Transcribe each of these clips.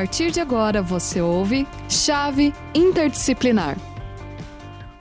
partir de agora você ouve Chave Interdisciplinar.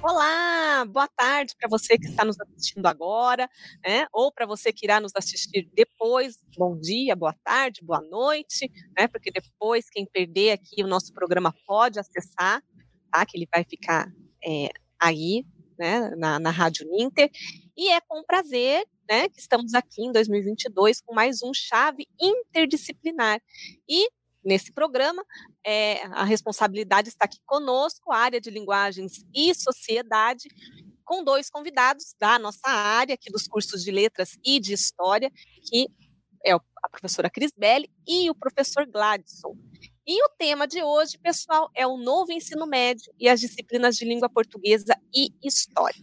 Olá, boa tarde para você que está nos assistindo agora, né? Ou para você que irá nos assistir depois. Bom dia, boa tarde, boa noite, né? Porque depois quem perder aqui o nosso programa pode acessar, tá? Que ele vai ficar é, aí, né? Na, na Rádio Ninter. E é com prazer né, que estamos aqui em 2022 com mais um Chave Interdisciplinar. E nesse programa, é, a responsabilidade está aqui conosco, a área de linguagens e sociedade, com dois convidados da nossa área, aqui dos cursos de letras e de história, que é a professora Cris Belli e o professor Gladson. E o tema de hoje, pessoal, é o novo ensino médio e as disciplinas de língua portuguesa e história.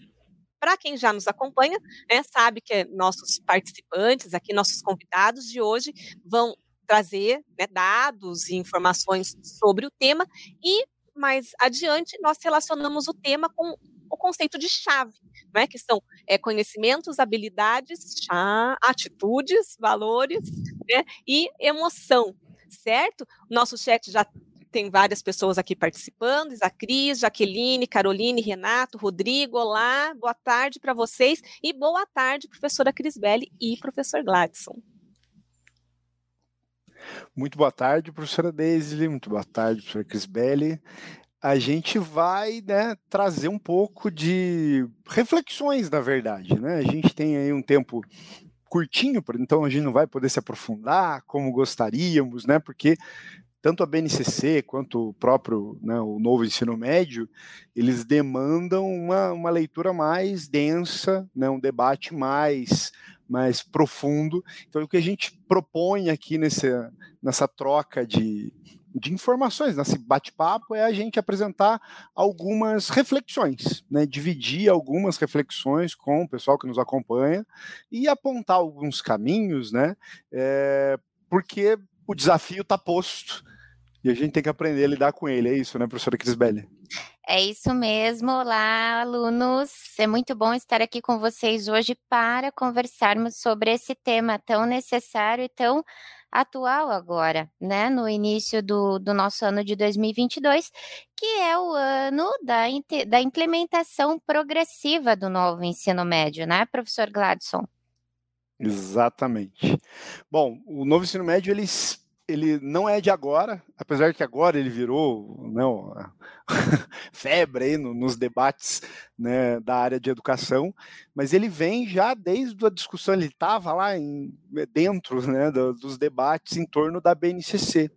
Para quem já nos acompanha, né, sabe que nossos participantes aqui, nossos convidados de hoje, vão trazer né, dados e informações sobre o tema e mais adiante nós relacionamos o tema com o conceito de chave, né, que são é, conhecimentos, habilidades, chá, atitudes, valores né, e emoção, certo? Nosso chat já tem várias pessoas aqui participando, Isa Cris, Jaqueline, Caroline, Renato, Rodrigo, olá, boa tarde para vocês e boa tarde, professora Crisbelli e professor Gladson. Muito boa tarde, professora Deise, muito boa tarde, professora Crisbelli. A gente vai né, trazer um pouco de reflexões, na verdade. Né? A gente tem aí um tempo curtinho, então a gente não vai poder se aprofundar como gostaríamos, né? Porque tanto a BNCC quanto o próprio né, o novo ensino médio, eles demandam uma, uma leitura mais densa, né, um debate mais mais profundo. Então, o que a gente propõe aqui nesse, nessa troca de, de informações, nesse bate-papo, é a gente apresentar algumas reflexões, né? dividir algumas reflexões com o pessoal que nos acompanha e apontar alguns caminhos, né? É, porque o desafio está posto e a gente tem que aprender a lidar com ele. É isso, né, professora Crisbelli? É isso mesmo. Olá, alunos. É muito bom estar aqui com vocês hoje para conversarmos sobre esse tema tão necessário e tão atual agora, né? No início do, do nosso ano de 2022, que é o ano da, da implementação progressiva do novo ensino médio, né, professor Gladson? Exatamente. Bom, o novo ensino médio, eles ele não é de agora, apesar que agora ele virou né, febre aí no, nos debates né, da área de educação, mas ele vem já desde a discussão, ele estava lá em, dentro né, do, dos debates em torno da BNCC.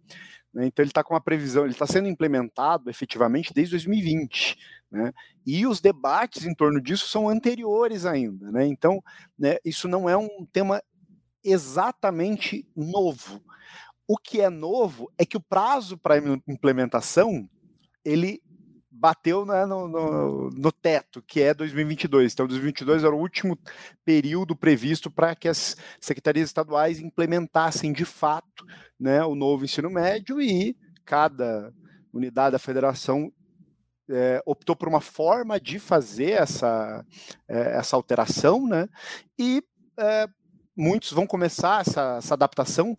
Né, então ele está com uma previsão, ele está sendo implementado efetivamente desde 2020. Né, e os debates em torno disso são anteriores ainda. Né, então, né, isso não é um tema exatamente novo. O que é novo é que o prazo para implementação ele bateu né, no, no, no, teto, que é 2022. Então, 2022 era o último período previsto para que as secretarias estaduais implementassem de fato né, o novo ensino médio e cada unidade da federação é, optou por uma forma de fazer essa, é, essa alteração, né? E é, muitos vão começar essa, essa adaptação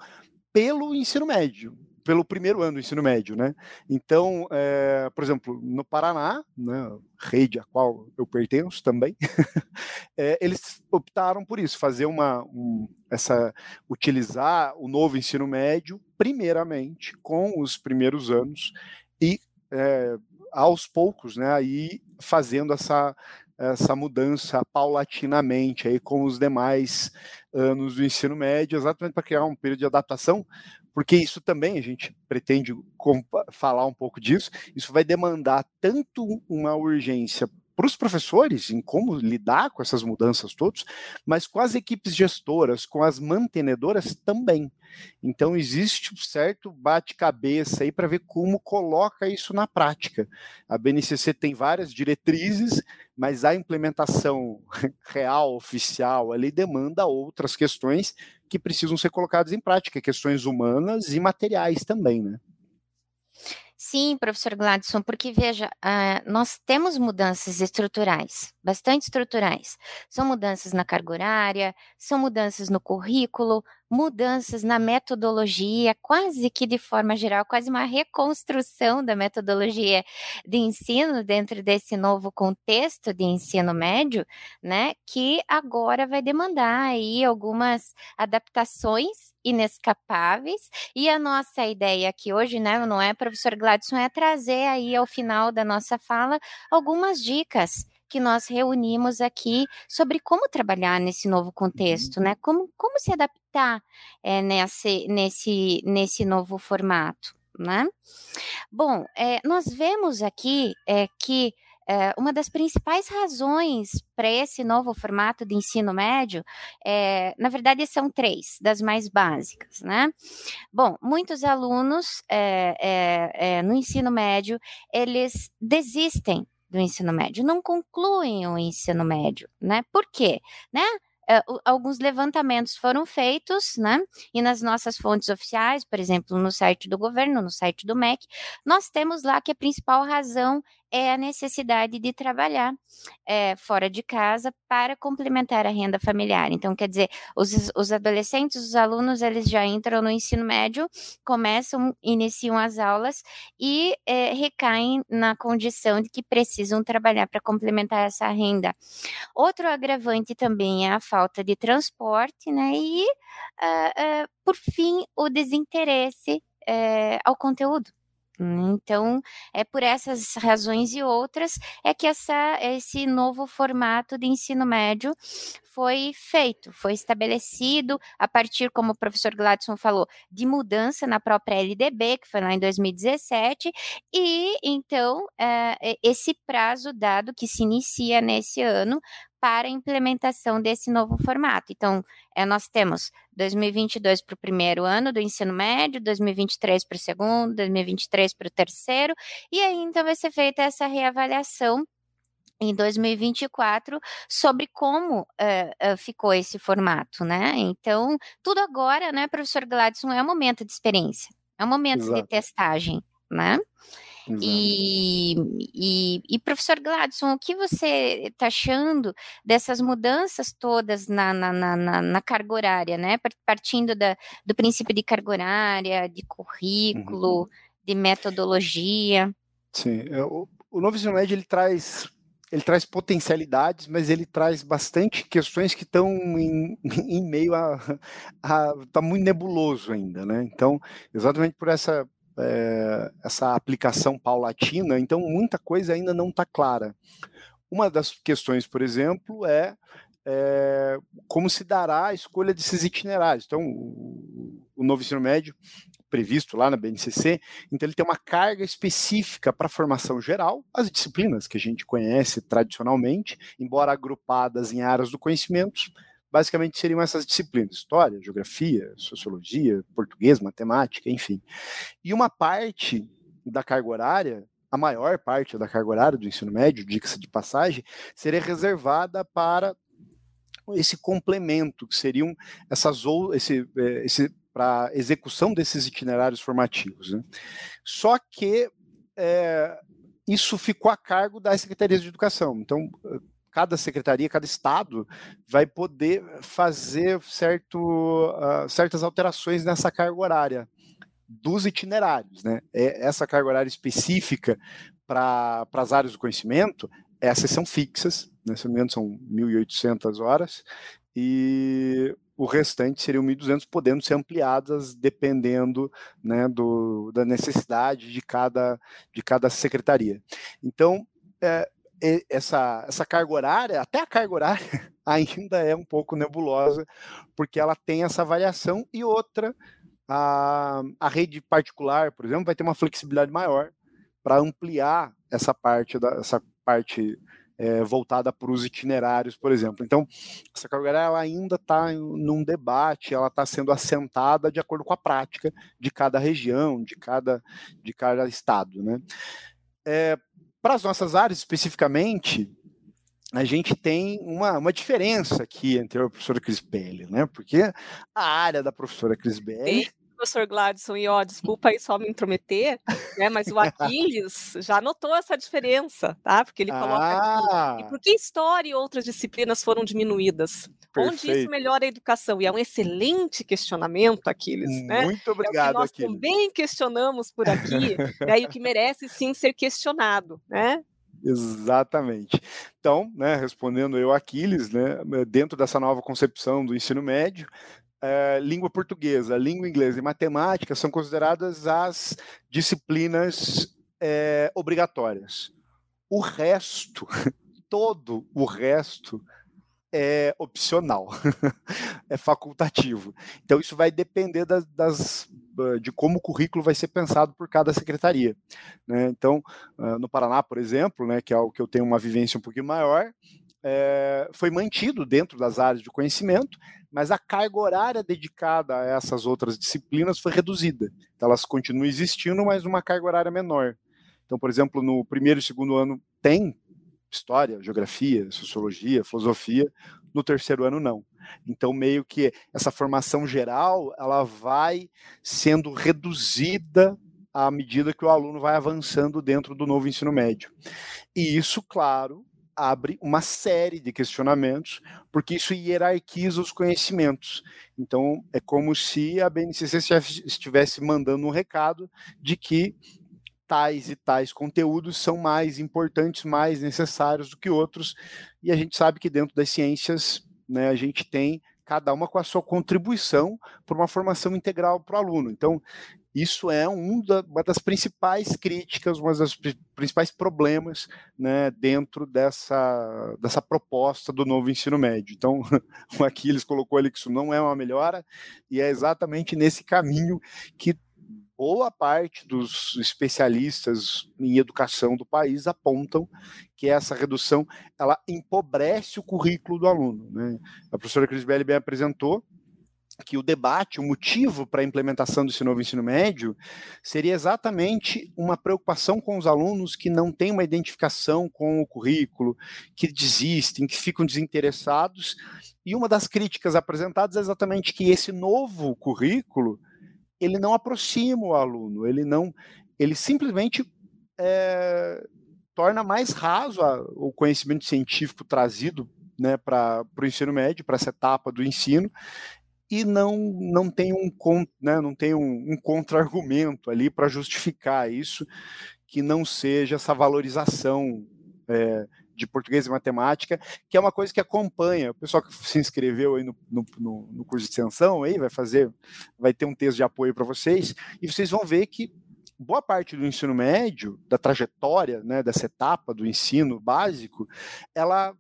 pelo ensino médio, pelo primeiro ano do ensino médio, né? Então, é, por exemplo, no Paraná, né, rede a qual eu pertenço também, é, eles optaram por isso, fazer uma, um, essa, utilizar o novo ensino médio primeiramente com os primeiros anos e é, aos poucos, né, aí fazendo essa essa mudança paulatinamente aí com os demais anos do ensino médio, exatamente para criar um período de adaptação, porque isso também a gente pretende falar um pouco disso. Isso vai demandar tanto uma urgência para os professores em como lidar com essas mudanças todas, mas com as equipes gestoras, com as mantenedoras também. Então existe um certo bate-cabeça aí para ver como coloca isso na prática. A BNCC tem várias diretrizes, mas a implementação real, oficial, ali demanda outras questões que precisam ser colocadas em prática, questões humanas e materiais também, né? Sim, professor Gladson, porque veja, uh, nós temos mudanças estruturais, bastante estruturais. São mudanças na carga horária, são mudanças no currículo, mudanças na metodologia, quase que de forma geral, quase uma reconstrução da metodologia de ensino dentro desse novo contexto de ensino médio, né, que agora vai demandar aí algumas adaptações inescapáveis. E a nossa ideia aqui hoje, né, não é, professor Gladson, é trazer aí ao final da nossa fala algumas dicas que nós reunimos aqui sobre como trabalhar nesse novo contexto, uhum. né? Como, como se adaptar é, nesse, nesse, nesse novo formato, né? Bom, é, nós vemos aqui é, que é, uma das principais razões para esse novo formato de ensino médio, é, na verdade, são três, das mais básicas, né? Bom, muitos alunos é, no ensino médio, eles desistem do ensino médio, não concluem o ensino médio, né? Por quê? Né? Uh, alguns levantamentos foram feitos, né? E nas nossas fontes oficiais, por exemplo, no site do governo, no site do MEC, nós temos lá que a principal razão é a necessidade de trabalhar é, fora de casa para complementar a renda familiar. Então, quer dizer, os, os adolescentes, os alunos, eles já entram no ensino médio, começam, iniciam as aulas e é, recaem na condição de que precisam trabalhar para complementar essa renda. Outro agravante também é a falta de transporte, né? E, uh, uh, por fim, o desinteresse uh, ao conteúdo. Então, é por essas razões e outras é que essa, esse novo formato de ensino médio foi feito, foi estabelecido a partir, como o professor Gladson falou, de mudança na própria LDB, que foi lá em 2017, e então é, esse prazo dado que se inicia nesse ano para a implementação desse novo formato. Então, é, nós temos 2022 para o primeiro ano do ensino médio, 2023 para o segundo, 2023 para o terceiro, e aí então vai ser feita essa reavaliação em 2024 sobre como uh, uh, ficou esse formato, né? Então, tudo agora, né, professor Gladson, é um momento de experiência, é um momento Exato. de testagem, né? E, e, e, professor Gladson, o que você está achando dessas mudanças todas na, na, na, na, carga horária, né? Partindo da, do princípio de carga horária, de currículo, uhum. de metodologia. Sim, é, o, o novo ensino médio ele traz ele traz potencialidades, mas ele traz bastante questões que estão em, em, meio a, a tá muito nebuloso ainda, né? Então, exatamente por essa é, essa aplicação paulatina, então muita coisa ainda não está clara. Uma das questões, por exemplo, é, é, como se dará a escolha desses itinerários. Então, o, o novo ensino médio, previsto lá na BNCC, então ele tem uma carga específica para a formação geral, as disciplinas que a gente conhece tradicionalmente, embora agrupadas em áreas do conhecimento, basicamente seriam essas disciplinas: história, geografia, sociologia, português, matemática, enfim. E uma parte da carga horária, a maior parte da carga horária do ensino médio, dica-se de passagem, seria reservada para esse complemento, que seriam essas ou esse, é, esse para execução desses itinerários formativos. Né? Só que é, isso ficou a cargo das secretarias de educação. Então, cada secretaria, cada estado vai poder fazer certo, uh, certas alterações nessa carga horária dos itinerários, né? É, essa carga horária específica para as áreas do conhecimento, essas são fixas, né? se não me engano são 1.800 horas, e o restante seriam 1.200, podendo ser ampliadas dependendo né, do, da necessidade de cada, de cada secretaria. Então, é, essa, essa carga horária, até a carga horária, ainda é um pouco nebulosa, porque ela tem essa variação e outra, a, a rede particular, por exemplo, vai ter uma flexibilidade maior para ampliar essa parte, da, essa parte é, voltada para os itinerários, por exemplo. Então, essa carga horária ainda está num debate, ela está sendo assentada de acordo com a prática de cada região, de cada, de cada estado. Né? É, para as nossas áreas especificamente, a gente tem uma, uma diferença aqui entre a professora Crisbelli, né? Porque a área da professora Crisbelli professor Gladson, e ó, desculpa aí só me intrometer, né, mas o Aquiles já notou essa diferença, tá? Porque ele coloca ah. aqui. E por que história e outras disciplinas foram diminuídas? Perfeito. Onde isso melhora a educação? E é um excelente questionamento, Aquiles. Né? Muito obrigado, é o que nós Aquiles. também questionamos por aqui, né, e o que merece sim ser questionado, né? Exatamente. Então, né, respondendo eu, Aquiles, né, dentro dessa nova concepção do ensino médio, é, língua portuguesa, língua inglesa e matemática são consideradas as disciplinas é, obrigatórias. O resto, todo o resto, é opcional, é facultativo. Então, isso vai depender das, das, de como o currículo vai ser pensado por cada secretaria. Né? Então, no Paraná, por exemplo, né, que é o que eu tenho uma vivência um pouquinho maior, é, foi mantido dentro das áreas de conhecimento, mas a carga horária dedicada a essas outras disciplinas foi reduzida. Então, elas continuam existindo, mas uma carga horária menor. Então, por exemplo, no primeiro e segundo ano tem história, geografia, sociologia, filosofia, no terceiro ano não. Então, meio que essa formação geral, ela vai sendo reduzida à medida que o aluno vai avançando dentro do novo ensino médio. E isso, claro, abre uma série de questionamentos, porque isso hierarquiza os conhecimentos. Então, é como se a BNCC estivesse mandando um recado de que tais e tais conteúdos são mais importantes, mais necessários do que outros, e a gente sabe que dentro das ciências, né, a gente tem cada uma com a sua contribuição para uma formação integral para o aluno. Então, isso é um da, uma das principais críticas, um dos principais problemas né, dentro dessa, dessa proposta do novo ensino médio. Então, o Aquiles colocou ali que isso não é uma melhora, e é exatamente nesse caminho que boa parte dos especialistas em educação do país apontam que essa redução ela empobrece o currículo do aluno. Né? A professora Crisbelli bem apresentou que o debate, o motivo para a implementação desse novo ensino médio seria exatamente uma preocupação com os alunos que não têm uma identificação com o currículo, que desistem, que ficam desinteressados. E uma das críticas apresentadas é exatamente que esse novo currículo ele não aproxima o aluno, ele não, ele simplesmente é, torna mais raso a, o conhecimento científico trazido né, para o ensino médio, para essa etapa do ensino, e não, não tem um, né, não tem um, um contra-argumento ali para justificar isso, que não seja essa valorização é, de português e matemática, que é uma coisa que acompanha. O pessoal que se inscreveu aí no, no, no curso de extensão aí vai fazer, vai ter um texto de apoio para vocês, e vocês vão ver que boa parte do ensino médio, da trajetória, né, dessa etapa do ensino básico, ela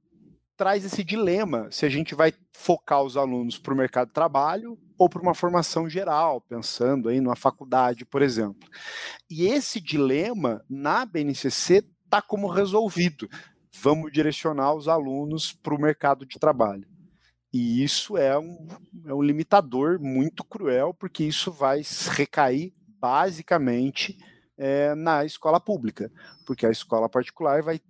traz esse dilema se a gente vai focar os alunos para o mercado de trabalho ou para uma formação geral, pensando aí numa faculdade, por exemplo. E esse dilema na BNCC está como resolvido. Vamos direcionar os alunos para o mercado de trabalho. E isso é um, é um limitador muito cruel, porque isso vai recair basicamente é, na escola pública, porque a escola particular vai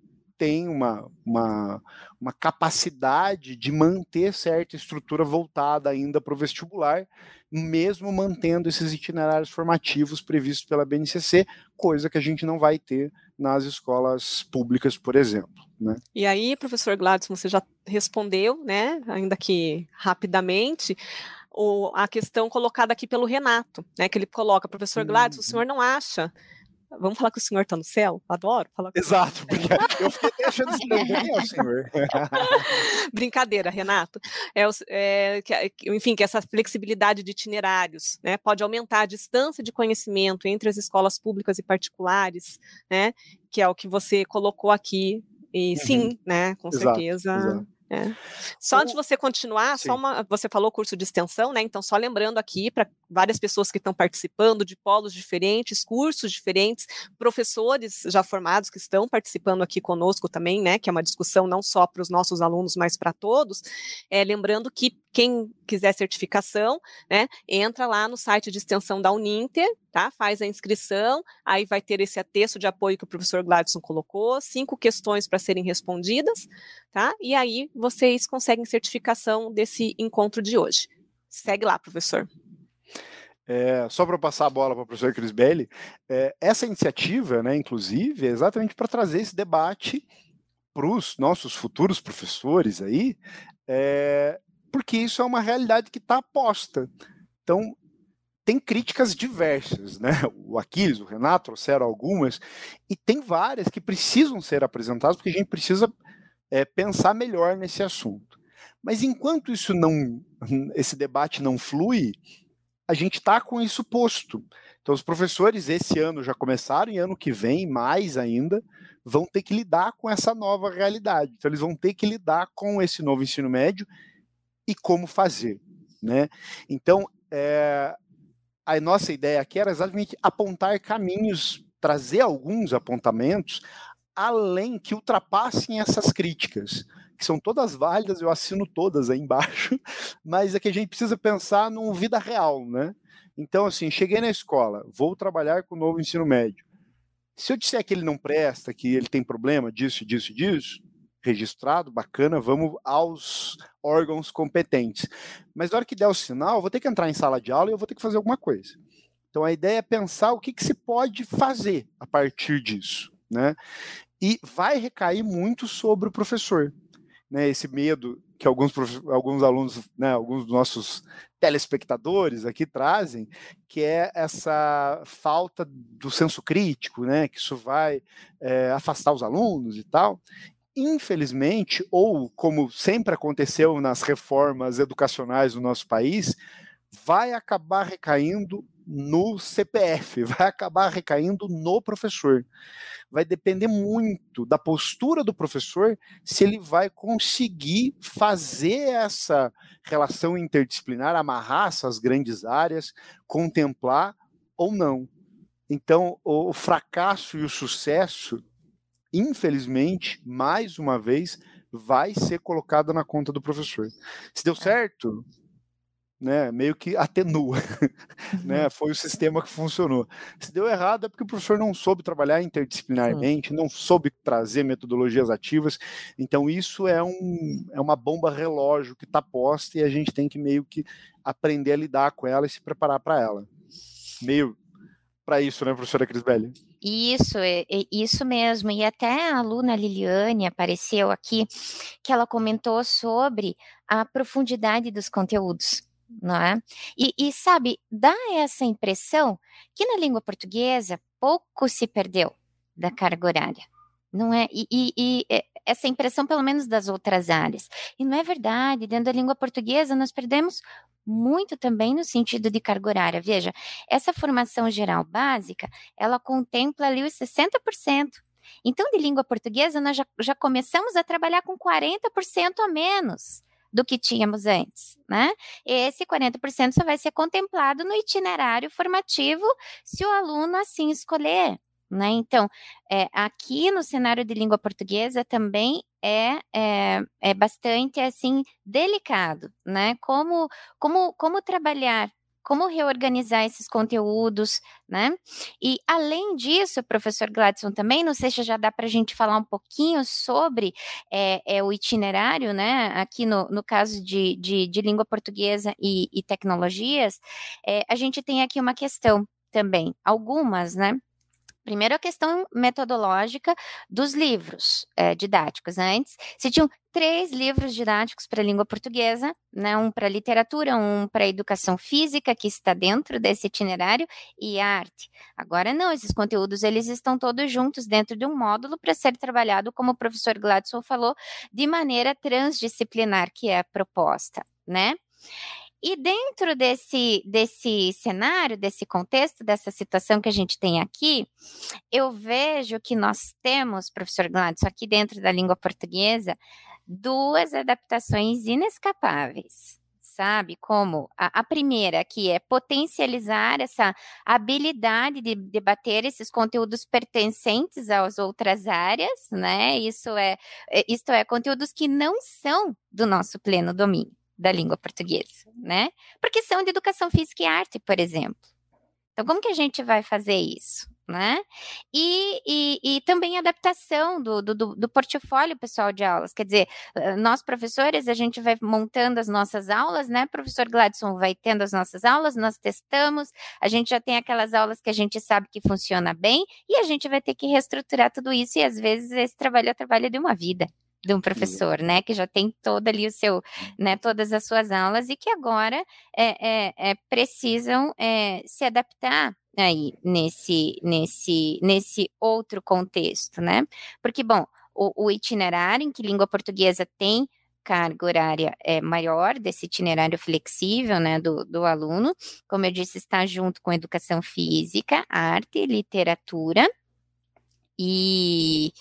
tem uma, uma, uma capacidade de manter certa estrutura voltada ainda para o vestibular, mesmo mantendo esses itinerários formativos previstos pela BNCC, coisa que a gente não vai ter nas escolas públicas, por exemplo. Né? E aí, professor Gladson, você já respondeu, né, ainda que rapidamente, o, a questão colocada aqui pelo Renato, né, que ele coloca, professor Gladson, o senhor não acha Vamos falar que o senhor está no céu? Adoro falar Exato, porque eu fiquei achando isso é o senhor. Brincadeira, Renato. É, é, enfim, que essa flexibilidade de itinerários né, pode aumentar a distância de conhecimento entre as escolas públicas e particulares, né, que é o que você colocou aqui. E uhum. sim, né, com exato, certeza. Exato. É. Só antes de você continuar, só uma, você falou curso de extensão, né? Então, só lembrando aqui para várias pessoas que estão participando de polos diferentes, cursos diferentes, professores já formados que estão participando aqui conosco também, né? Que é uma discussão não só para os nossos alunos, mas para todos. É, lembrando que quem quiser certificação, né, entra lá no site de extensão da Uninter, tá? Faz a inscrição, aí vai ter esse texto de apoio que o professor Gladson colocou, cinco questões para serem respondidas, tá? E aí vocês conseguem certificação desse encontro de hoje. Segue lá, professor. É, só para passar a bola para o professor Cris Belli, é, essa iniciativa, né, inclusive, é exatamente para trazer esse debate para os nossos futuros professores aí, é, porque isso é uma realidade que está posta. Então, tem críticas diversas, né? O Aquiles, o Renato trouxeram algumas, e tem várias que precisam ser apresentadas, porque a gente precisa é, pensar melhor nesse assunto. Mas enquanto isso não, esse debate não flui, a gente está com isso posto. Então, os professores esse ano já começaram, e ano que vem, mais ainda, vão ter que lidar com essa nova realidade. Então, eles vão ter que lidar com esse novo ensino médio e como fazer. Né? Então, é, a nossa ideia aqui era exatamente apontar caminhos, trazer alguns apontamentos, além que ultrapassem essas críticas, que são todas válidas, eu assino todas aí embaixo, mas é que a gente precisa pensar numa vida real, né? Então, assim, cheguei na escola, vou trabalhar com o novo ensino médio. Se eu disser que ele não presta, que ele tem problema disso, disso, disso, registrado, bacana, vamos aos órgãos competentes. Mas na hora que der o sinal, vou ter que entrar em sala de aula e eu vou ter que fazer alguma coisa. Então a ideia é pensar o que, que se pode fazer a partir disso, né? E vai recair muito sobre o professor, né? Esse medo que alguns, alguns alunos, né, alguns dos nossos telespectadores aqui trazem, que é essa falta do senso crítico, né, que isso vai é, afastar os alunos e tal infelizmente, ou como sempre aconteceu nas reformas educacionais do nosso país, vai acabar recaindo no CPF, vai acabar recaindo no professor. Vai depender muito da postura do professor se ele vai conseguir fazer essa relação interdisciplinar, amarrar essas grandes áreas, contemplar ou não. Então, o fracasso e o sucesso infelizmente, mais uma vez, vai ser colocada na conta do professor. Se deu é. certo, né, meio que atenua, né, uhum. foi o sistema que funcionou. Se deu errado é porque o professor não soube trabalhar interdisciplinarmente, não soube trazer metodologias ativas, então isso é, um, é uma bomba relógio que está posta e a gente tem que meio que aprender a lidar com ela e se preparar para ela. Meio para isso, né, professora Crisbelli? Isso, é, é, isso mesmo. E até a aluna Liliane apareceu aqui, que ela comentou sobre a profundidade dos conteúdos. Não é? E, e sabe, dá essa impressão que na língua portuguesa pouco se perdeu da carga horária não é? E, e, e, é, essa impressão, pelo menos das outras áreas. E não é verdade, dentro da língua portuguesa, nós perdemos muito também no sentido de carga horária. Veja, essa formação geral básica, ela contempla ali os 60%. Então, de língua portuguesa, nós já, já começamos a trabalhar com 40% a menos do que tínhamos antes, né? Esse 40% só vai ser contemplado no itinerário formativo se o aluno assim escolher. Né? Então, é, aqui no cenário de língua portuguesa também é, é, é bastante assim delicado, né? Como, como, como trabalhar como reorganizar esses conteúdos, né? E além disso, professor Gladson, também, não sei se já dá para a gente falar um pouquinho sobre é, é, o itinerário, né? Aqui no, no caso de, de, de língua portuguesa e, e tecnologias, é, a gente tem aqui uma questão também, algumas, né? Primeiro, a questão metodológica dos livros é, didáticos. Antes, se tinham três livros didáticos para a língua portuguesa, né? um para literatura, um para educação física, que está dentro desse itinerário, e arte. Agora não, esses conteúdos eles estão todos juntos dentro de um módulo para ser trabalhado, como o professor Gladson falou, de maneira transdisciplinar, que é a proposta, né? E dentro desse, desse cenário, desse contexto, dessa situação que a gente tem aqui, eu vejo que nós temos, professor Gladys, aqui dentro da língua portuguesa, duas adaptações inescapáveis sabe? Como a, a, primeira, que é potencializar essa habilidade de debater esses conteúdos pertencentes às outras áreas, né? Isso é, é isto é, conteúdos que não são do nosso pleno domínio da língua portuguesa, né? Porque são de educação física e arte, por exemplo. Então, como que a gente vai fazer isso? né? E, e, e também adaptação do, do, do, portfólio pessoal de aulas. Quer dizer, nós professores, a gente vai montando as nossas aulas, né? Professor Gladson vai tendo as nossas aulas, nós testamos, a gente já tem aquelas aulas que a gente sabe que funciona bem, e a gente vai ter que reestruturar tudo isso, e às vezes esse trabalho é o trabalho de uma vida de um professor, né, que já tem todo ali o seu, né, todas as suas aulas e que agora é, é, é precisam é, se adaptar aí nesse, nesse, nesse outro contexto, né? Porque, bom, o, o itinerário em que língua portuguesa tem carga horária é maior desse itinerário flexível, né, do, do aluno, como eu disse, está junto com educação física, arte, literatura e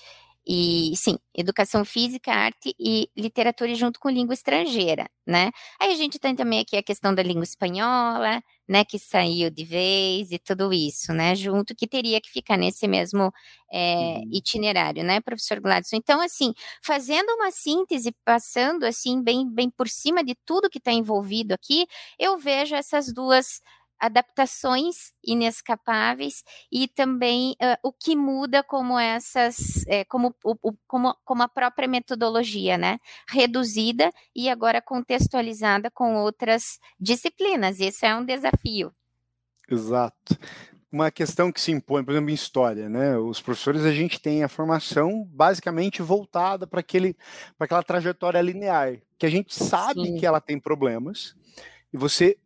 e sim, educação física, arte e literatura junto com língua estrangeira, né? Aí a gente tem também aqui a questão da língua espanhola, né, que saiu de vez e tudo isso, né, junto que teria que ficar nesse mesmo é, itinerário, né, professor Gladson? Então, assim, fazendo uma síntese, passando assim bem, bem por cima de tudo que está envolvido aqui, eu vejo essas duas adaptações inescapáveis e também uh, o que muda como essas, é, como, o, como, como a própria metodologia, né? Reduzida e agora contextualizada com outras disciplinas. Isso é um desafio. Exato. Uma questão que se impõe, por exemplo, em história, né? Os professores a gente tem a formação basicamente voltada para aquele, para aquela trajetória linear, que a gente sabe Sim. que ela tem problemas, e você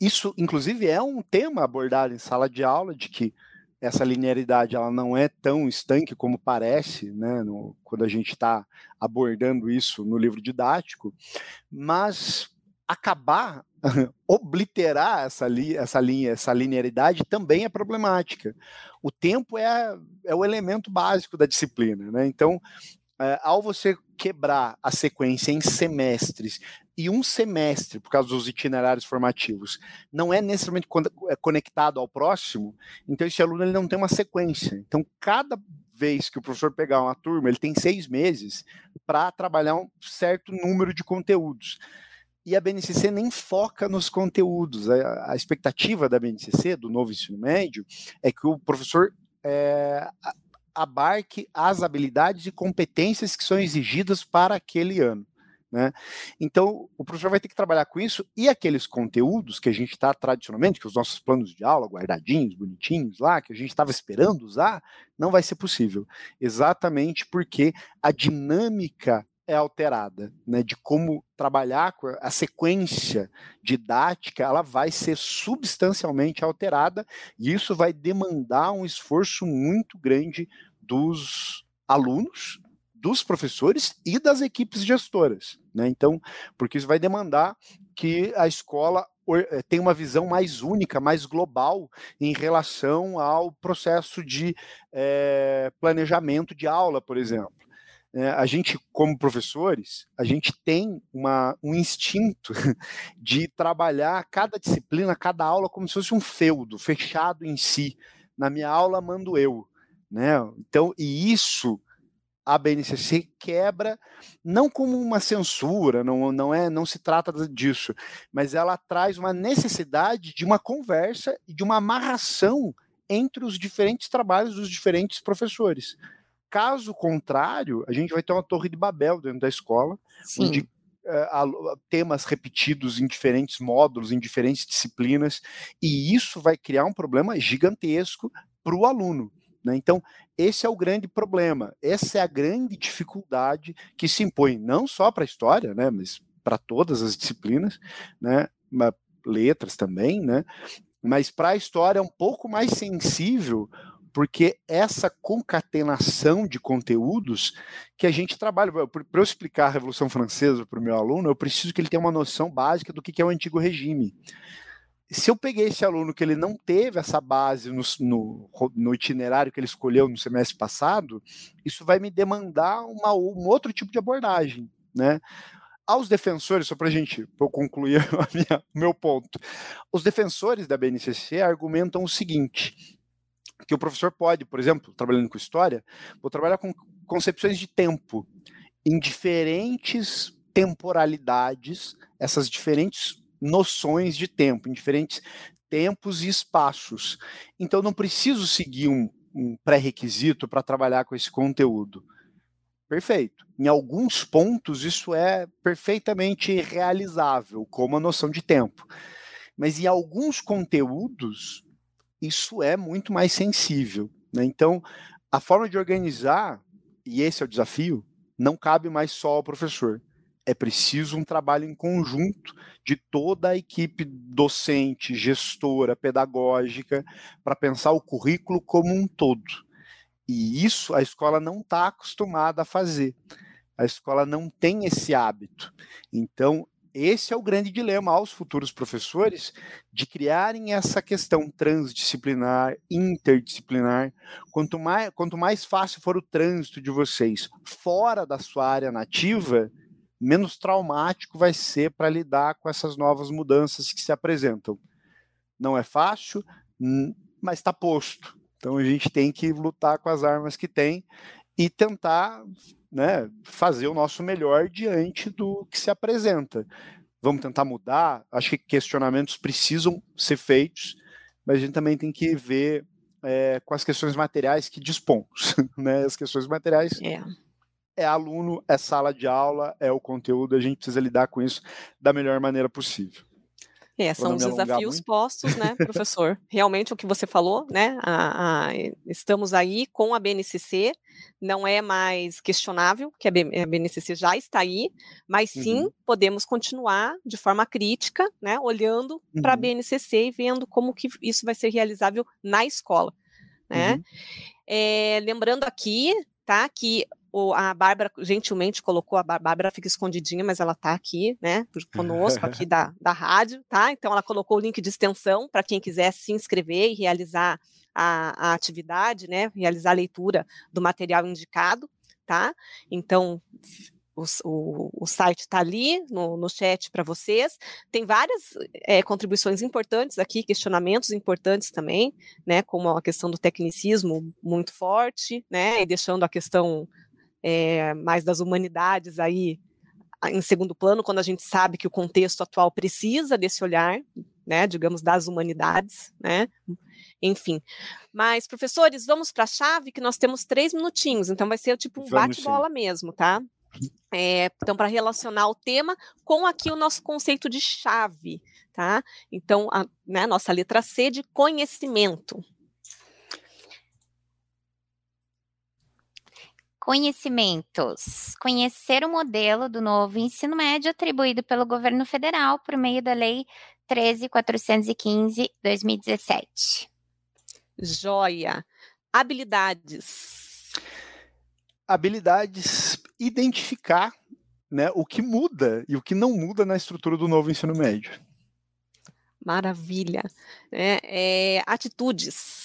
isso, inclusive, é um tema abordado em sala de aula, de que essa linearidade ela não é tão estanque como parece, né, no, quando a gente está abordando isso no livro didático, mas acabar, obliterar essa, li, essa linha, essa linearidade também é problemática. O tempo é, é o elemento básico da disciplina, né? Então, ao você quebrar a sequência em semestres e um semestre, por causa dos itinerários formativos, não é necessariamente é conectado ao próximo, então esse aluno ele não tem uma sequência. Então, cada vez que o professor pegar uma turma, ele tem seis meses para trabalhar um certo número de conteúdos. E a BNCC nem foca nos conteúdos. A, a expectativa da BNCC, do novo ensino médio, é que o professor é, abarque as habilidades e competências que são exigidas para aquele ano. Né? Então, o professor vai ter que trabalhar com isso e aqueles conteúdos que a gente está tradicionalmente, que os nossos planos de aula guardadinhos, bonitinhos lá, que a gente estava esperando usar, não vai ser possível. Exatamente porque a dinâmica é alterada, né, de como trabalhar com a sequência didática, ela vai ser substancialmente alterada e isso vai demandar um esforço muito grande dos alunos, dos professores e das equipes gestoras. Né? Então, porque isso vai demandar que a escola eh, tenha uma visão mais única, mais global em relação ao processo de é, planejamento de aula, por exemplo. É, a gente, como professores, a gente tem uma, um instinto de trabalhar cada disciplina, cada aula, como se fosse um feudo fechado em si. Na minha aula mando eu. Né? Então, e isso a BNCC quebra não como uma censura, não, não é, não se trata disso, mas ela traz uma necessidade de uma conversa e de uma amarração entre os diferentes trabalhos dos diferentes professores. Caso contrário, a gente vai ter uma torre de Babel dentro da escola, Sim. onde uh, temas repetidos em diferentes módulos, em diferentes disciplinas, e isso vai criar um problema gigantesco para o aluno. Né? Então, esse é o grande problema, essa é a grande dificuldade que se impõe, não só para a história, né, mas para todas as disciplinas, né, letras também, né, mas para a história é um pouco mais sensível, porque essa concatenação de conteúdos que a gente trabalha, para eu explicar a Revolução Francesa para o meu aluno, eu preciso que ele tenha uma noção básica do que é o antigo regime se eu peguei esse aluno que ele não teve essa base no, no, no, itinerário que ele escolheu no semestre passado, isso vai me demandar uma, um outro tipo de abordagem, né? Aos defensores, só para a gente concluir o meu ponto, os defensores da BNCC argumentam o seguinte, que o professor pode, por exemplo, trabalhando com história, vou trabalhar com concepções de tempo em diferentes temporalidades, essas diferentes noções de tempo, em diferentes tempos e espaços. Então, não preciso seguir um um pré-requisito para trabalhar com esse conteúdo? Perfeito. Em alguns pontos, isso é perfeitamente realizável, como a noção de tempo. Mas em alguns conteúdos, isso é muito mais sensível. Né? Então, a forma de organizar, e esse é o desafio, não cabe mais só ao professor. É preciso um trabalho em conjunto de toda a equipe docente, gestora, pedagógica, para pensar o currículo como um todo. E isso a escola não está acostumada a fazer. A escola não tem esse hábito. Então, esse é o grande dilema aos futuros professores de criarem essa questão transdisciplinar, interdisciplinar. Quanto mais, quanto mais fácil for o trânsito de vocês fora da sua área nativa, menos traumático vai ser para lidar com essas novas mudanças que se apresentam. Não é fácil, mas está posto. Então a gente tem que lutar com as armas que tem e tentar né, fazer o nosso melhor diante do que se apresenta. Vamos tentar mudar. Acho que questionamentos precisam ser feitos, mas a gente também tem que ver é, com as questões materiais que dispomos. Né? As questões materiais é. É aluno, é sala de aula, é o conteúdo, a gente precisa lidar com isso da melhor maneira possível. É, são os desafios muito. postos, né, professor? Realmente o que você falou, né? A, a, estamos aí com a BNCC, não é mais questionável que a, BNCC já está aí, mas sim uhum. podemos continuar de forma crítica, né, olhando uhum. para a BNCC e vendo como que isso vai ser realizável na escola, né? Uhum. É, lembrando aqui, tá, que o, a Bárbara gentilmente colocou, a Bárbara fica escondidinha, mas ela está aqui, né, conosco aqui da, da rádio, tá? Então ela colocou o link de extensão para quem quiser se inscrever e realizar a, a atividade, né, realizar a leitura do material indicado, tá? Então o, o, o, site está ali no, no chat para vocês. Tem várias é, contribuições importantes aqui, questionamentos importantes também, né? Como a questão do tecnicismo muito forte, né? E deixando a questão é, mais das humanidades aí em segundo plano, quando a gente sabe que o contexto atual precisa desse olhar, né, digamos, das humanidades, né, enfim. Mas, professores, vamos para a chave, que nós temos três minutinhos, então vai ser tipo um bate-bola mesmo, tá? É, então, para relacionar o tema com aqui o nosso conceito de chave, tá? Então, a né, nossa letra C de conhecimento. Conhecimentos. Conhecer o modelo do novo ensino médio atribuído pelo governo federal por meio da Lei 13.415/2017. Joia. Habilidades. Habilidades identificar né, o que muda e o que não muda na estrutura do novo ensino médio. Maravilha. É, é, atitudes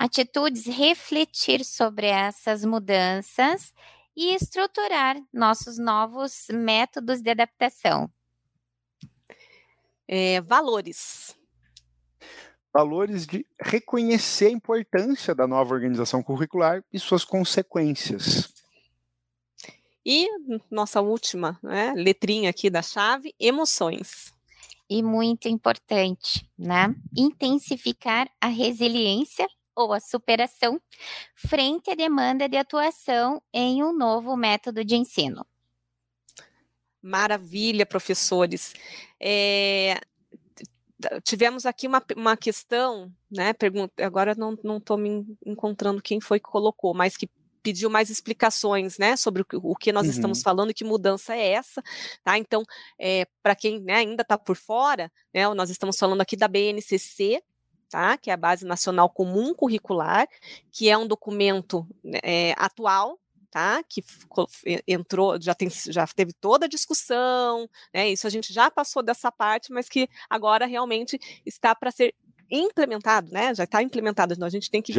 atitudes, refletir sobre essas mudanças e estruturar nossos novos métodos de adaptação. É, valores. Valores de reconhecer a importância da nova organização curricular e suas consequências. E nossa última né, letrinha aqui da chave, emoções. E muito importante, né? Intensificar a resiliência ou a superação frente à demanda de atuação em um novo método de ensino. Maravilha, professores. É, tivemos aqui uma, uma questão, né? Pergunta, agora não estou me encontrando quem foi que colocou, mas que pediu mais explicações, né, sobre o que, o que nós uhum. estamos falando e que mudança é essa, tá? Então, é, para quem né, ainda está por fora, né, nós estamos falando aqui da BNCC, tá? que é a Base Nacional Comum Curricular, que é um documento é, atual, tá? Que entrou, já, tem, já teve toda a discussão, né? Isso a gente já passou dessa parte, mas que agora realmente está para ser implementado, né? Já está implementado, então a gente tem que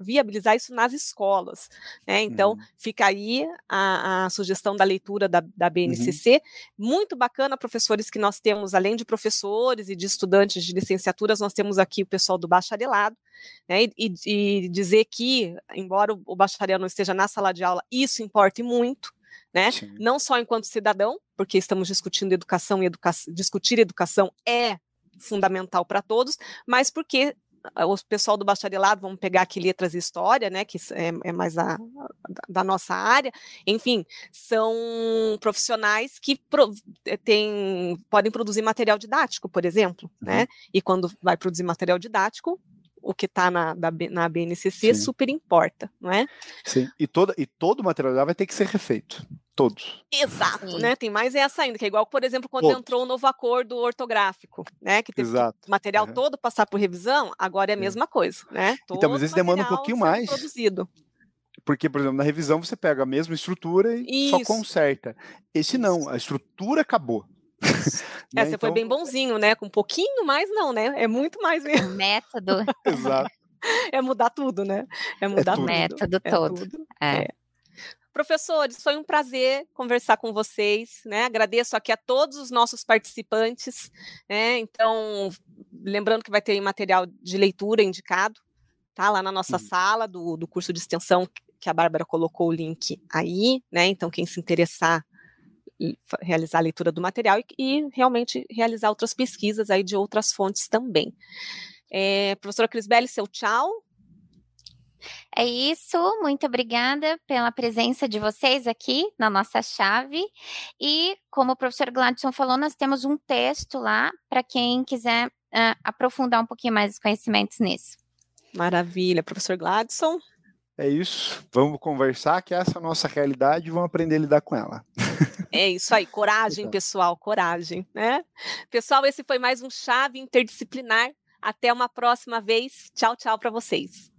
viabilizar isso nas escolas. Né? Então, uhum. fica aí a, a, sugestão da leitura da, da BNCC. Uhum. Muito bacana, professores, que nós temos, além de professores e de estudantes de licenciaturas, nós temos aqui o pessoal do bacharelado. Né? E, e dizer que, embora o bacharel não esteja na sala de aula, isso importa muito. Né? Não só enquanto cidadão, porque estamos discutindo educação e educa discutir educação é fundamental para todos, mas porque o pessoal do bacharelado, vamos pegar aqui letras e história, né, que é, é mais a, da nossa área, enfim, são profissionais que pro, eh, tem, podem produzir material didático, por exemplo, né, uhum. né, e quando vai produzir material didático, o que está na, na BNCC Sim. super importa, não é? Sim, e, toda, e todo o material vai ter que ser refeito. Todos. Exato, Sim. né? Tem mais essa ainda, que é igual, por exemplo, quando Todos. entrou o novo acordo ortográfico, né? Que teve Exato. o material é. todo passar por revisão, agora é a mesma coisa, né? Todo então, às vezes demanda um pouquinho mais. Produzido. Porque, por exemplo, na revisão você pega a mesma estrutura e Isso. só conserta. Esse não, a estrutura acabou. É, né? você então... foi bem bonzinho, né? Com um pouquinho mais, não, né? É muito mais mesmo. Método. Exato. É mudar tudo, né? É, é mudar é tudo. Método é todo. Tudo. É. é. Professores, foi um prazer conversar com vocês, né? Agradeço aqui a todos os nossos participantes, né? Então, lembrando que vai ter material de leitura indicado, tá? Lá na nossa uhum. sala do, do curso de extensão, que a Bárbara colocou o link aí, né? Então, quem se interessar realizar a leitura do material e, e, realmente realizar outras pesquisas aí de outras fontes também. É, professora Crisbelli, seu tchau. É isso, muito obrigada pela presença de vocês aqui na nossa chave. E, como o professor Gladson falou, nós temos um texto lá para quem quiser uh, aprofundar um pouquinho mais os conhecimentos nisso. Maravilha, professor Gladson. É isso, vamos conversar que essa é a nossa realidade e vamos aprender a lidar com ela. É isso aí, coragem, pessoal, coragem, né? Pessoal, esse foi mais um Chave Interdisciplinar. Até uma próxima vez. Tchau, tchau para vocês.